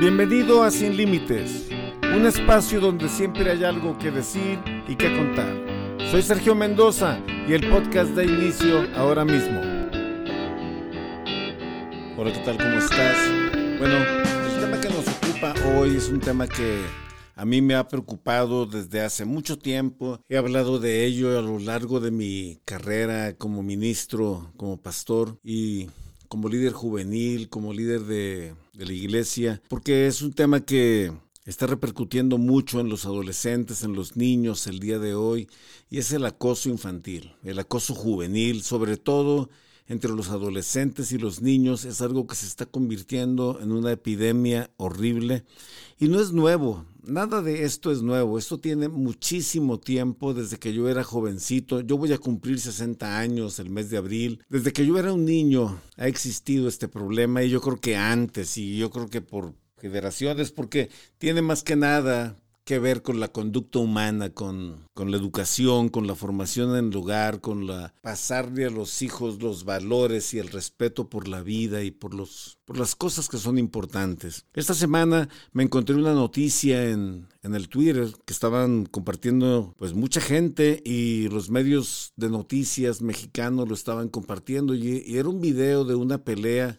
Bienvenido a Sin Límites, un espacio donde siempre hay algo que decir y que contar. Soy Sergio Mendoza y el podcast da inicio ahora mismo. Hola, ¿qué tal? ¿Cómo estás? Bueno, el tema que nos ocupa hoy es un tema que a mí me ha preocupado desde hace mucho tiempo. He hablado de ello a lo largo de mi carrera como ministro, como pastor y como líder juvenil, como líder de, de la iglesia, porque es un tema que está repercutiendo mucho en los adolescentes, en los niños el día de hoy, y es el acoso infantil, el acoso juvenil, sobre todo entre los adolescentes y los niños es algo que se está convirtiendo en una epidemia horrible y no es nuevo, nada de esto es nuevo, esto tiene muchísimo tiempo desde que yo era jovencito, yo voy a cumplir 60 años el mes de abril, desde que yo era un niño ha existido este problema y yo creo que antes y yo creo que por generaciones porque tiene más que nada que ver con la conducta humana, con, con, la educación, con la formación en el hogar, con la pasarle a los hijos los valores y el respeto por la vida y por los por las cosas que son importantes. Esta semana me encontré una noticia en, en el Twitter que estaban compartiendo pues mucha gente y los medios de noticias mexicanos lo estaban compartiendo y, y era un video de una pelea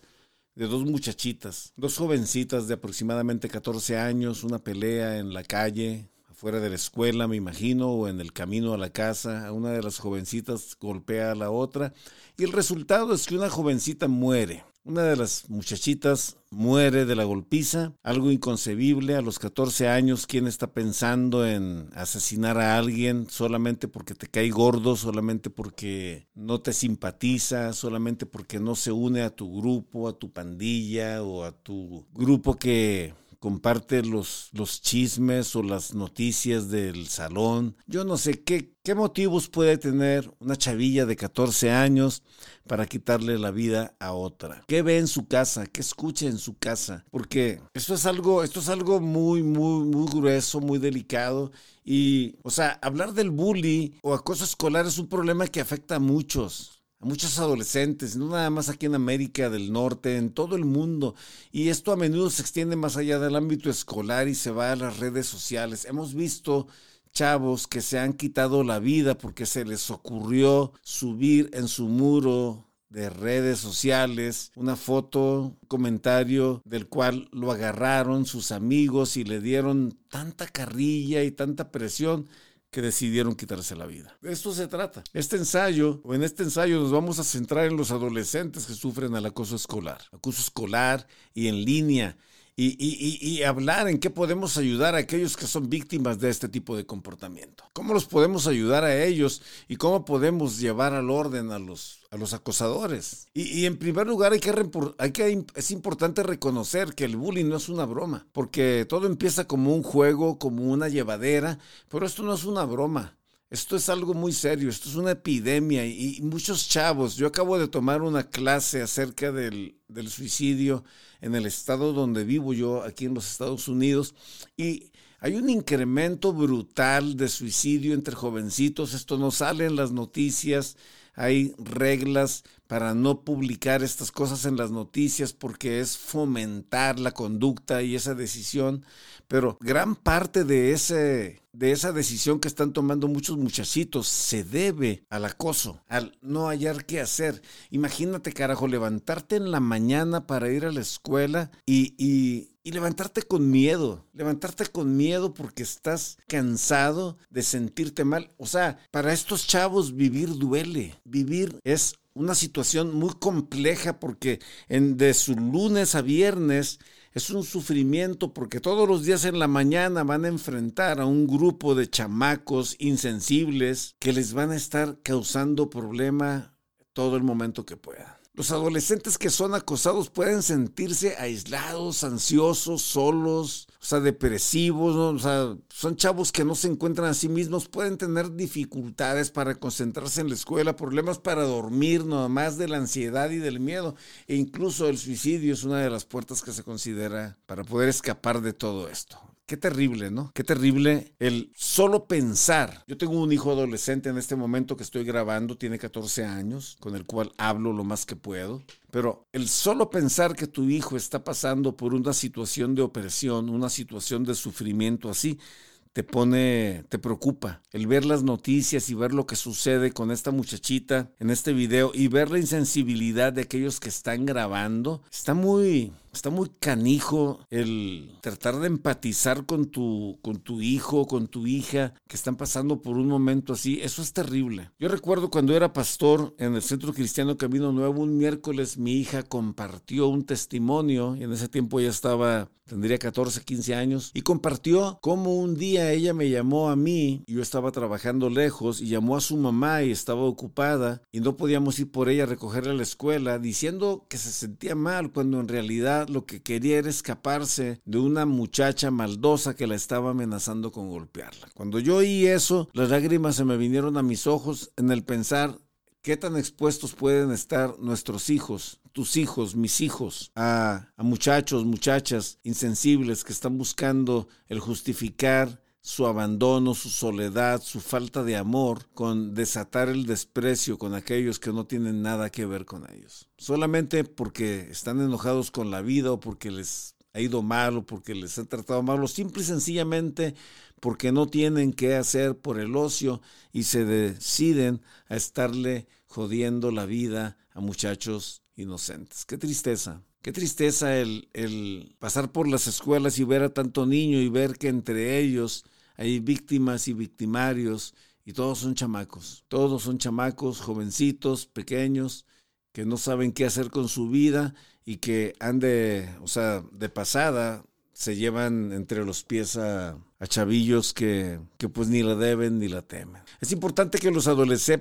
de dos muchachitas, dos jovencitas de aproximadamente 14 años, una pelea en la calle, afuera de la escuela, me imagino, o en el camino a la casa. Una de las jovencitas golpea a la otra y el resultado es que una jovencita muere. Una de las muchachitas muere de la golpiza, algo inconcebible. A los 14 años, ¿quién está pensando en asesinar a alguien solamente porque te cae gordo, solamente porque no te simpatiza, solamente porque no se une a tu grupo, a tu pandilla o a tu grupo que comparte los, los chismes o las noticias del salón. Yo no sé qué, qué motivos puede tener una chavilla de 14 años para quitarle la vida a otra. ¿Qué ve en su casa? ¿Qué escucha en su casa? Porque esto es algo, esto es algo muy, muy, muy grueso, muy delicado. Y, o sea, hablar del bullying o acoso escolar es un problema que afecta a muchos a muchos adolescentes, no nada más aquí en América del Norte, en todo el mundo. Y esto a menudo se extiende más allá del ámbito escolar y se va a las redes sociales. Hemos visto chavos que se han quitado la vida porque se les ocurrió subir en su muro de redes sociales una foto, un comentario del cual lo agarraron sus amigos y le dieron tanta carrilla y tanta presión que decidieron quitarse la vida. De esto se trata. Este ensayo, o en este ensayo nos vamos a centrar en los adolescentes que sufren el acoso escolar, acoso escolar y en línea, y, y, y, hablar en qué podemos ayudar a aquellos que son víctimas de este tipo de comportamiento. ¿Cómo los podemos ayudar a ellos y cómo podemos llevar al orden a los, a los acosadores? Y, en primer lugar hay que, es importante reconocer que el bullying no es una broma, porque todo empieza como un juego, como una llevadera, pero esto no es una broma. Esto es algo muy serio, esto es una epidemia y muchos chavos, yo acabo de tomar una clase acerca del, del, suicidio en el estado donde vivo yo, aquí en los Estados Unidos, y hay un incremento brutal de suicidio entre jovencitos, esto no sale en las noticias, hay reglas para no publicar estas cosas en las noticias porque es fomentar la conducta y esa decisión, pero gran parte de ese de esa decisión que están tomando muchos muchachitos se debe al acoso, al no hallar qué hacer. Imagínate, carajo, levantarte en la mañana para ir a la escuela y, y, y levantarte con miedo, levantarte con miedo porque estás cansado de sentirte mal. O sea, para estos chavos vivir duele, vivir es una situación muy compleja porque en, de su lunes a viernes es un sufrimiento porque todos los días en la mañana van a enfrentar a un grupo de chamacos insensibles que les van a estar causando problema todo el momento que puedan. Los adolescentes que son acosados pueden sentirse aislados, ansiosos, solos, o sea, depresivos, o sea, son chavos que no se encuentran a sí mismos, pueden tener dificultades para concentrarse en la escuela, problemas para dormir, nada más de la ansiedad y del miedo, e incluso el suicidio es una de las puertas que se considera para poder escapar de todo esto qué terrible, ¿no? Qué terrible el solo pensar. Yo tengo un hijo adolescente en este momento que estoy grabando, tiene 14 años, con el cual hablo lo más que puedo. Pero el solo pensar que tu hijo está pasando por una situación de opresión, una situación de sufrimiento así, te pone, te preocupa. El ver las noticias y ver lo que sucede con esta muchachita en este video y ver la insensibilidad de aquellos que están grabando, está muy, Está muy canijo el tratar de empatizar con tu, con tu hijo, con tu hija, que están pasando por un momento así. Eso es terrible. Yo recuerdo cuando era pastor en el Centro Cristiano Camino Nuevo, un miércoles mi hija compartió un testimonio, y en ese tiempo ya estaba, tendría 14, 15 años, y compartió cómo un día ella me llamó a mí, y yo estaba trabajando lejos, y llamó a su mamá y estaba ocupada, y no podíamos ir por ella a recogerla a la escuela, diciendo que se sentía mal, cuando en realidad lo que quería era escaparse de una muchacha maldosa que la estaba amenazando con golpearla. Cuando yo oí eso, las lágrimas se me vinieron a mis ojos en el pensar qué tan expuestos pueden estar nuestros hijos, tus hijos, mis hijos, a, muchachos, muchachas insensibles que están buscando el justificar su abandono, su soledad, su falta de amor, con desatar el desprecio con aquellos que no tienen nada que ver con ellos. Solamente porque están enojados con la vida o porque les ha ido mal o porque les han tratado mal o simple y sencillamente porque no tienen qué hacer por el ocio y se deciden a estarle jodiendo la vida a muchachos inocentes. Qué tristeza. Qué tristeza el, el pasar por las escuelas y ver a tanto niño y ver que entre ellos hay víctimas y victimarios y todos son chamacos. Todos son chamacos, jovencitos, pequeños, que no saben qué hacer con su vida y que han de, o sea, de pasada se llevan entre los pies a, a chavillos que, que, pues ni la deben ni la temen. Es importante que los,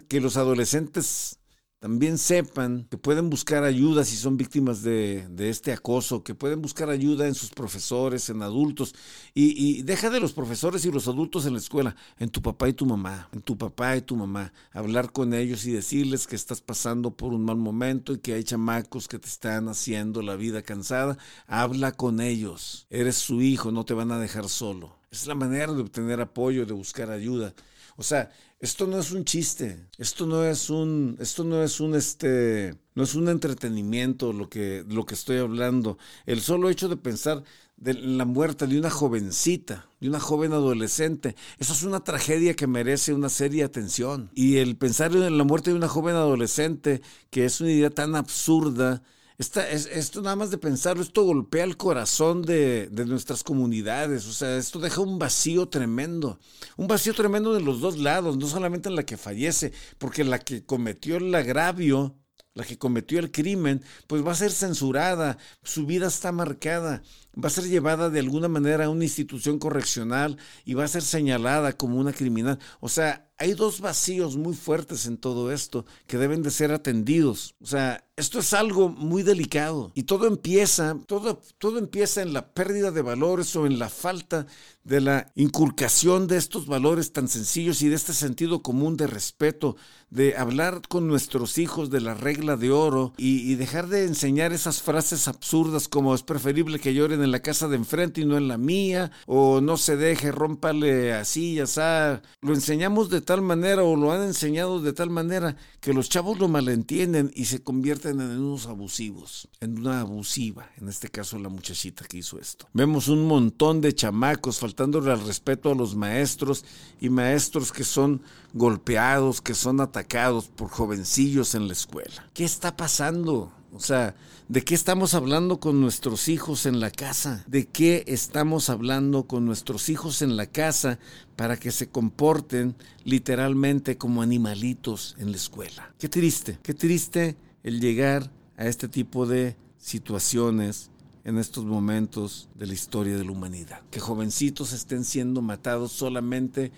que los adolescentes también sepan que pueden buscar ayuda si son víctimas de, este acoso, que pueden buscar ayuda en sus profesores, en adultos. Y, deja de los profesores y los adultos en la escuela, en tu papá y tu mamá, en tu papá y tu mamá. Hablar con ellos y decirles que estás pasando por un mal momento y que hay chamacos que te están haciendo la vida cansada. Habla con ellos. Eres su hijo, no te van a dejar solo. Es la manera de obtener apoyo, de buscar ayuda. O sea, esto no es un chiste, esto no es un, esto no es un, este, no es un entretenimiento lo que, lo que estoy hablando. El solo hecho de pensar de la muerte de una jovencita, de una joven adolescente, eso es una tragedia que merece una seria atención. Y el pensar en la muerte de una joven adolescente, que es una idea tan absurda, esta, es, esto nada más de pensarlo, esto golpea el corazón de, de, nuestras comunidades, o sea, esto deja un vacío tremendo, un vacío tremendo de los dos lados, no solamente en la que fallece, porque la que cometió el agravio, la que cometió el crimen, pues va a ser censurada, su vida está marcada, va a ser llevada de alguna manera a una institución correccional y va a ser señalada como una criminal. O sea, hay dos vacíos muy fuertes en todo esto que deben de ser atendidos. O sea, esto es algo muy delicado y todo empieza, todo, todo empieza en la pérdida de valores o en la falta de la inculcación de estos valores tan sencillos y de este sentido común de respeto, de hablar con nuestros hijos de la regla de oro y, dejar de enseñar esas frases absurdas como es preferible que lloren en la casa de enfrente y no en la mía, o no se deje, rómpale así, ya sea. Lo enseñamos de tal manera o lo han enseñado de tal manera que los chavos lo malentienden y se convierten en unos abusivos, en una abusiva, en este caso la muchachita que hizo esto. Vemos un montón de chamacos faltándole al respeto a los maestros y maestros que son golpeados, que son atacados por jovencillos en la escuela. ¿Qué está pasando? O sea, ¿de qué estamos hablando con nuestros hijos en la casa? ¿De qué estamos hablando con nuestros hijos en la casa para que se comporten literalmente como animalitos en la escuela? Qué triste, qué triste el llegar a este tipo de situaciones en estos momentos de la historia de la humanidad. Que jovencitos estén siendo matados solamente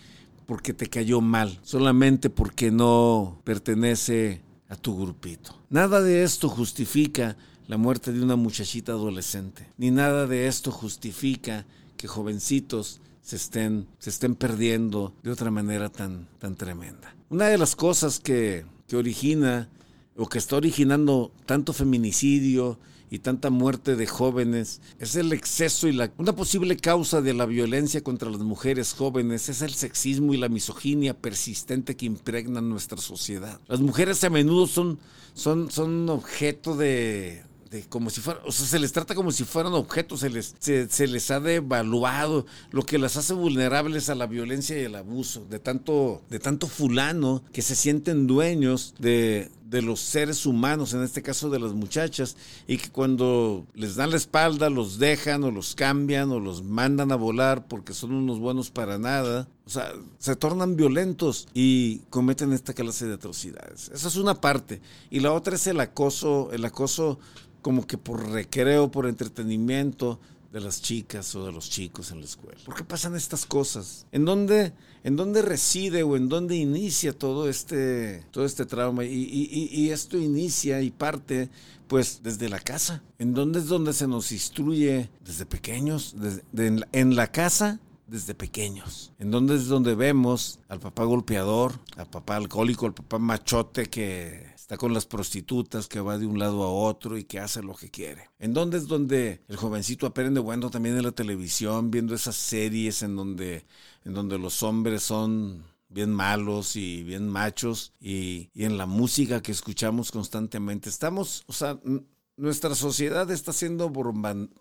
porque te cayó mal, solamente porque no pertenece a tu grupito. Nada de esto justifica la muerte de una muchachita adolescente, ni nada de esto justifica que jovencitos se estén, se estén perdiendo de otra manera tan, tan tremenda. Una de las cosas que, que origina o que está originando tanto feminicidio y tanta muerte de jóvenes, es el exceso y la una posible causa de la violencia contra las mujeres jóvenes es el sexismo y la misoginia persistente que impregnan nuestra sociedad. Las mujeres a menudo son son son objeto de como si fuera, o sea, se les trata como si fueran objetos, se les, se, les ha devaluado, lo que las hace vulnerables a la violencia y el abuso, de tanto, de tanto fulano que se sienten dueños de, de los seres humanos, en este caso de las muchachas, y que cuando les dan la espalda los dejan o los cambian o los mandan a volar porque son unos buenos para nada, o sea, se tornan violentos y cometen esta clase de atrocidades. Esa es una parte. Y la otra es el acoso, el acoso como que por recreo, por entretenimiento de las chicas o de los chicos en la escuela. ¿Por qué pasan estas cosas? ¿En dónde, en dónde reside o en dónde inicia todo este, todo este trauma? Y, esto inicia y parte pues desde la casa. ¿En dónde es donde se nos instruye desde pequeños? En la casa desde pequeños. En donde es donde vemos al papá golpeador, al papá alcohólico, al papá machote que está con las prostitutas, que va de un lado a otro y que hace lo que quiere. ¿En dónde es donde el jovencito aprende bueno también en la televisión, viendo esas series en donde, en donde los hombres son bien malos y bien machos y, y en la música que escuchamos constantemente? Estamos, o sea, nuestra sociedad está siendo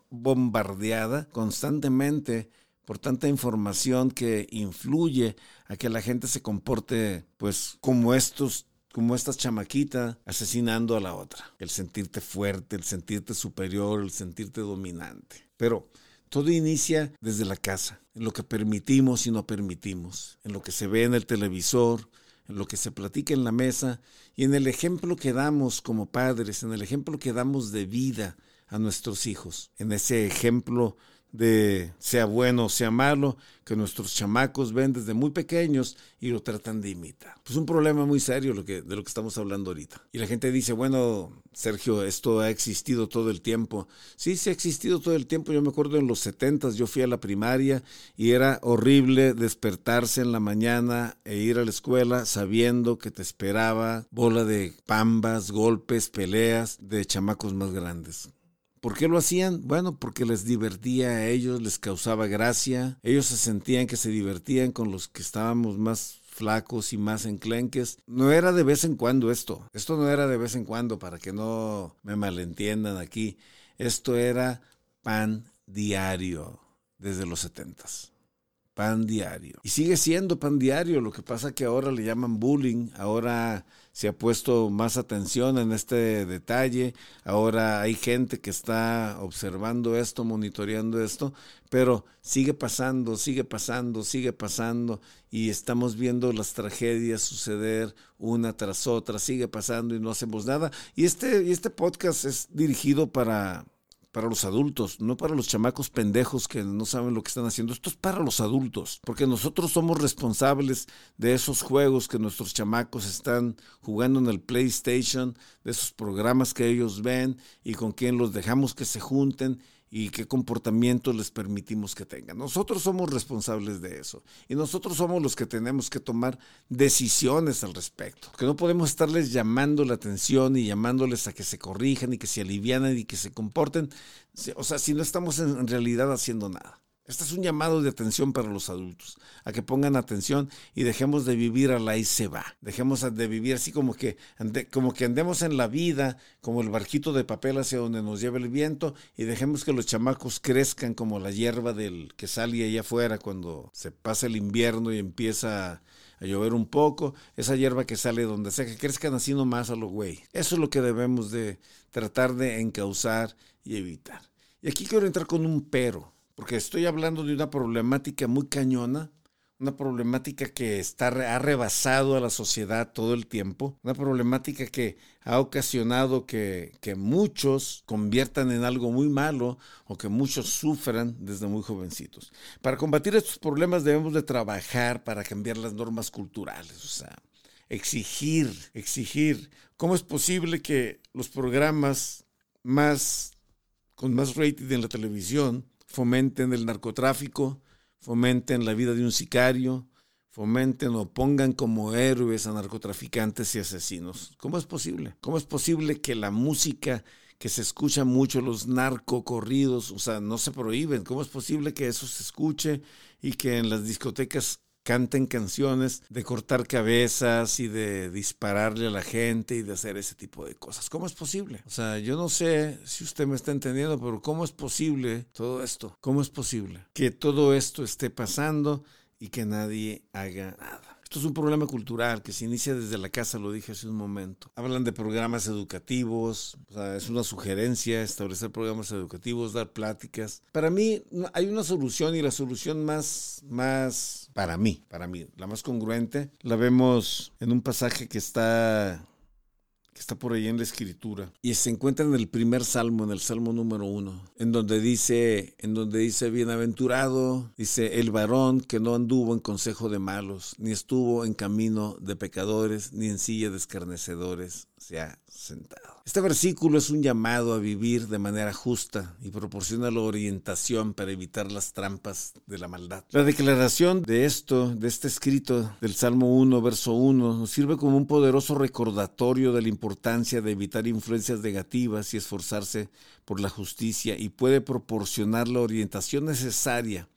bombardeada constantemente por tanta información que influye a que la gente se comporte pues como estos como esta chamaquita asesinando a la otra. El sentirte fuerte, el sentirte superior, el sentirte dominante. Pero todo inicia desde la casa, en lo que permitimos y no permitimos, en lo que se ve en el televisor, en lo que se platica en la mesa y en el ejemplo que damos como padres, en el ejemplo que damos de vida a nuestros hijos, en ese ejemplo de sea bueno o sea malo, que nuestros chamacos ven desde muy pequeños y lo tratan de imitar. Pues un problema muy serio lo que, de lo que estamos hablando ahorita. Y la gente dice, bueno, Sergio, esto ha existido todo el tiempo. Sí, sí ha existido todo el tiempo. Yo me acuerdo en los setentas, yo fui a la primaria y era horrible despertarse en la mañana e ir a la escuela sabiendo que te esperaba bola de pambas, golpes, peleas de chamacos más grandes. ¿Por qué lo hacían? Bueno, porque les divertía a ellos, les causaba gracia, ellos se sentían que se divertían con los que estábamos más flacos y más enclenques. No era de vez en cuando esto, esto no era de vez en cuando, para que no me malentiendan aquí, esto era pan diario desde los setentas pan diario. Y sigue siendo pan diario, lo que pasa que ahora le llaman bullying, ahora se ha puesto más atención en este detalle, ahora hay gente que está observando esto, monitoreando esto, pero sigue pasando, sigue pasando, sigue pasando y estamos viendo las tragedias suceder una tras otra, sigue pasando y no hacemos nada. Y este, y este podcast es dirigido para para los adultos, no para los chamacos pendejos que no saben lo que están haciendo. Esto es para los adultos, porque nosotros somos responsables de esos juegos que nuestros chamacos están jugando en el PlayStation, de esos programas que ellos ven y con quien los dejamos que se junten y qué comportamiento les permitimos que tengan. Nosotros somos responsables de eso y nosotros somos los que tenemos que tomar decisiones al respecto. Que no podemos estarles llamando la atención y llamándoles a que se corrijan y que se alivianen y que se comporten, o sea, si no estamos en realidad haciendo nada. Este es un llamado de atención para los adultos, a que pongan atención y dejemos de vivir a la y se va. Dejemos de vivir así como que, como que andemos en la vida, como el barquito de papel hacia donde nos lleva el viento, y dejemos que los chamacos crezcan como la hierba del que sale allá afuera cuando se pasa el invierno y empieza a llover un poco, esa hierba que sale donde sea, que crezcan así nomás a lo güey. Eso es lo que debemos de tratar de encauzar y evitar. Y aquí quiero entrar con un pero porque estoy hablando de una problemática muy cañona, una problemática que está, ha rebasado a la sociedad todo el tiempo, una problemática que ha ocasionado que, que, muchos conviertan en algo muy malo o que muchos sufran desde muy jovencitos. Para combatir estos problemas debemos de trabajar para cambiar las normas culturales, o sea, exigir, exigir. ¿Cómo es posible que los programas más con más rating en la televisión fomenten el narcotráfico, fomenten la vida de un sicario, fomenten o pongan como héroes a narcotraficantes y asesinos. ¿Cómo es posible? ¿Cómo es posible que la música que se escucha mucho, los narcocorridos, o sea, no se prohíben? ¿Cómo es posible que eso se escuche y que en las discotecas canten canciones de cortar cabezas y de dispararle a la gente y de hacer ese tipo de cosas. ¿Cómo es posible? O sea, yo no sé si usted me está entendiendo, pero ¿cómo es posible todo esto? ¿Cómo es posible que todo esto esté pasando y que nadie haga nada? Esto es un problema cultural que se inicia desde la casa, lo dije hace un momento. Hablan de programas educativos, o sea, es una sugerencia establecer programas educativos, dar pláticas. Para mí hay una solución y la solución más, más, para mí, para mí, la más congruente, la vemos en un pasaje que está está por ahí en la escritura. Y se encuentra en el primer salmo, en el salmo número uno, en donde dice, en donde dice bienaventurado, dice el varón que no anduvo en consejo de malos, ni estuvo en camino de pecadores, ni en silla de escarnecedores se ha sentado. Este versículo es un llamado a vivir de manera justa y proporciona la orientación para evitar las trampas de la maldad. La declaración de esto, de este escrito del Salmo 1, verso 1, nos sirve como un poderoso recordatorio de la importancia de evitar influencias negativas y esforzarse por la justicia y puede proporcionar la orientación necesaria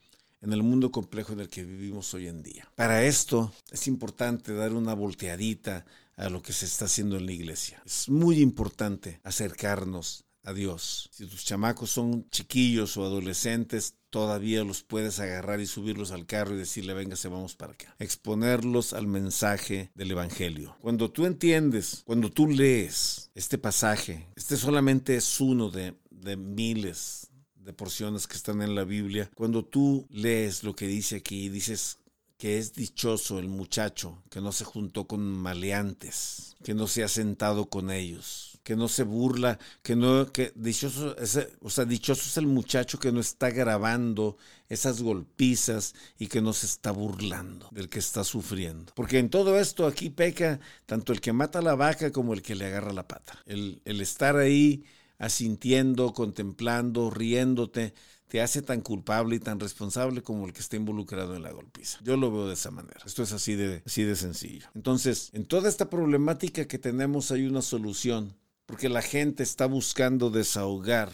en el mundo complejo en el que vivimos hoy en día. Para esto es importante dar una volteadita a lo que se está haciendo en la iglesia. Es muy importante acercarnos a Dios. Si tus chamacos son chiquillos o adolescentes, todavía los puedes agarrar y subirlos al carro y decirle, venga, se vamos para acá. Exponerlos al mensaje del Evangelio. Cuando tú entiendes, cuando tú lees este pasaje, este solamente es uno de, de miles de porciones que están en la Biblia. Cuando tú lees lo que dice aquí, dices, que es dichoso el muchacho que no se juntó con maleantes, que no se ha sentado con ellos, que no se burla, que no, que dichoso, o sea, dichoso es el muchacho que no está grabando esas golpizas y que no se está burlando del que está sufriendo. Porque en todo esto aquí peca tanto el que mata a la vaca como el que le agarra la pata. El, el estar ahí asintiendo, contemplando, riéndote, te hace tan culpable y tan responsable como el que está involucrado en la golpiza. Yo lo veo de esa manera. Esto es así de, así de sencillo. Entonces, en toda esta problemática que tenemos hay una solución, porque la gente está buscando desahogar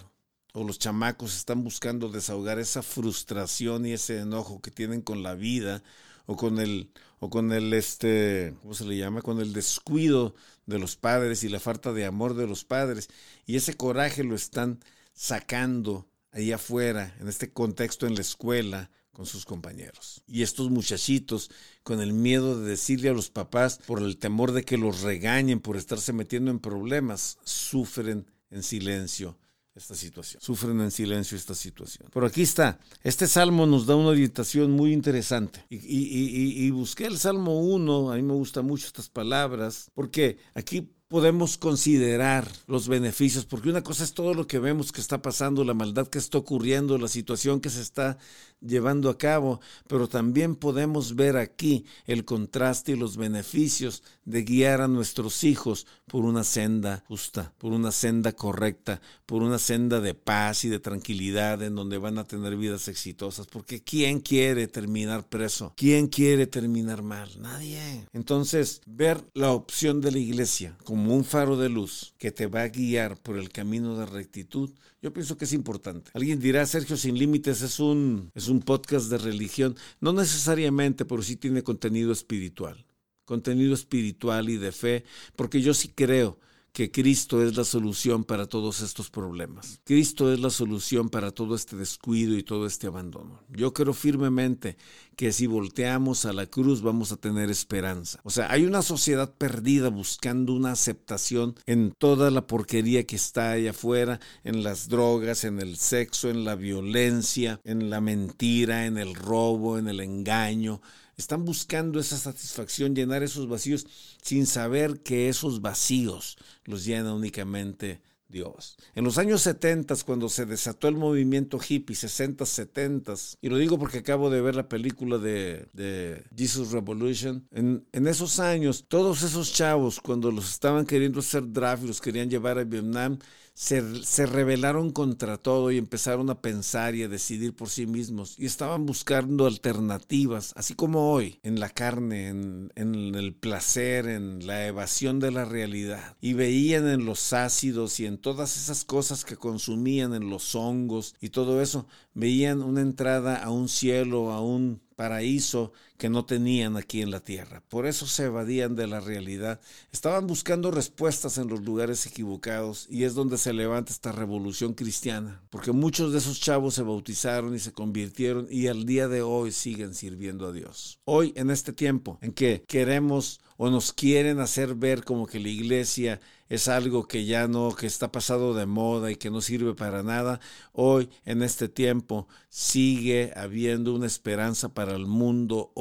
o los chamacos están buscando desahogar esa frustración y ese enojo que tienen con la vida o con el o con el este, ¿cómo se le llama? con el descuido de los padres y la falta de amor de los padres y ese coraje lo están sacando ahí afuera, en este contexto en la escuela, con sus compañeros. Y estos muchachitos, con el miedo de decirle a los papás, por el temor de que los regañen por estarse metiendo en problemas, sufren en silencio esta situación. Sufren en silencio esta situación. Pero aquí está. Este salmo nos da una orientación muy interesante. Y, busqué el Salmo 1, a mí me gustan mucho estas palabras, porque aquí podemos considerar los beneficios, porque una cosa es todo lo que vemos que está pasando, la maldad que está ocurriendo, la situación que se está llevando a cabo, pero también podemos ver aquí el contraste y los beneficios de guiar a nuestros hijos por una senda justa, por una senda correcta, por una senda de paz y de tranquilidad en donde van a tener vidas exitosas, porque ¿quién quiere terminar preso? ¿Quién quiere terminar mal? Nadie. Entonces, ver la opción de la iglesia como como un faro de luz que te va a guiar por el camino de rectitud, yo pienso que es importante. Alguien dirá, Sergio Sin Límites es un, es un podcast de religión. No necesariamente, pero sí tiene contenido espiritual. Contenido espiritual y de fe, porque yo sí creo que Cristo es la solución para todos estos problemas. Cristo es la solución para todo este descuido y todo este abandono. Yo creo firmemente que si volteamos a la cruz vamos a tener esperanza. O sea, hay una sociedad perdida buscando una aceptación en toda la porquería que está allá afuera, en las drogas, en el sexo, en la violencia, en la mentira, en el robo, en el engaño, están buscando esa satisfacción, llenar esos vacíos, sin saber que esos vacíos los llena únicamente Dios. En los años 70, cuando se desató el movimiento hippie, 60, 70, y lo digo porque acabo de ver la película de, de Jesus Revolution, en, esos años, todos esos chavos, cuando los estaban queriendo hacer draft y los querían llevar a Vietnam, se, rebelaron contra todo y empezaron a pensar y a decidir por sí mismos y estaban buscando alternativas, así como hoy, en la carne, en, el placer, en la evasión de la realidad. Y veían en los ácidos y en todas esas cosas que consumían, en los hongos y todo eso, veían una entrada a un cielo, a un paraíso que no tenían aquí en la tierra. Por eso se evadían de la realidad. Estaban buscando respuestas en los lugares equivocados y es donde se levanta esta revolución cristiana, porque muchos de esos chavos se bautizaron y se convirtieron y al día de hoy siguen sirviendo a Dios. Hoy, en este tiempo en que queremos o nos quieren hacer ver como que la iglesia es algo que ya no, que está pasado de moda y que no sirve para nada, hoy en este tiempo sigue habiendo una esperanza para el mundo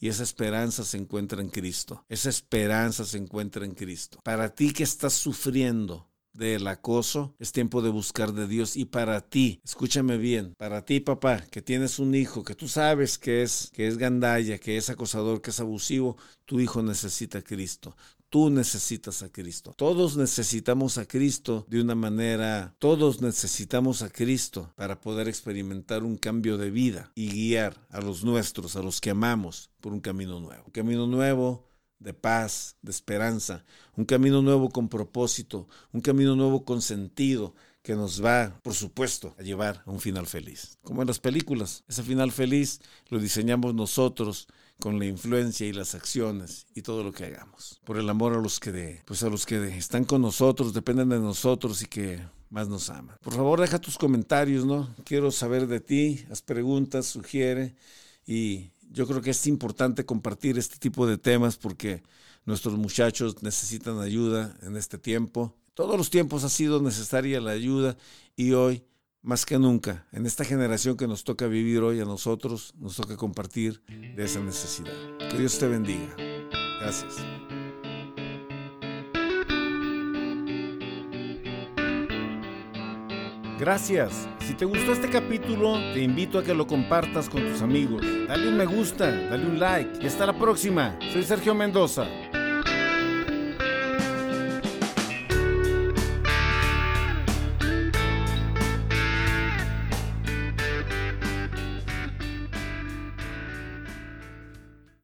y esa esperanza se encuentra en Cristo. Esa esperanza se encuentra en Cristo. Para ti que estás sufriendo, del acoso, es tiempo de buscar de Dios. Y para ti, escúchame bien, para ti papá, que tienes un hijo, que tú sabes que es, que es gandalla, que es acosador, que es abusivo, tu hijo necesita Cristo. Tú necesitas a Cristo. Todos necesitamos a Cristo de una manera, todos necesitamos a Cristo para poder experimentar un cambio de vida y guiar a los nuestros, a los que amamos, por un camino nuevo. Un camino nuevo de paz, de esperanza, un camino nuevo con propósito, un camino nuevo con sentido que nos va, por supuesto, a llevar a un final feliz. Como en las películas, ese final feliz lo diseñamos nosotros con la influencia y las acciones y todo lo que hagamos. Por el amor a los que de, pues a los que están con nosotros, dependen de nosotros y que más nos aman. Por favor, deja tus comentarios, ¿no? Quiero saber de ti, haz preguntas, sugiere y yo creo que es importante compartir este tipo de temas porque nuestros muchachos necesitan ayuda en este tiempo. Todos los tiempos ha sido necesaria la ayuda y hoy, más que nunca, en esta generación que nos toca vivir hoy a nosotros, nos toca compartir de esa necesidad. Que Dios te bendiga. Gracias. Gracias. Si te gustó este capítulo, te invito a que lo compartas con tus amigos. Dale un me gusta, dale un like y hasta la próxima. Soy Sergio Mendoza.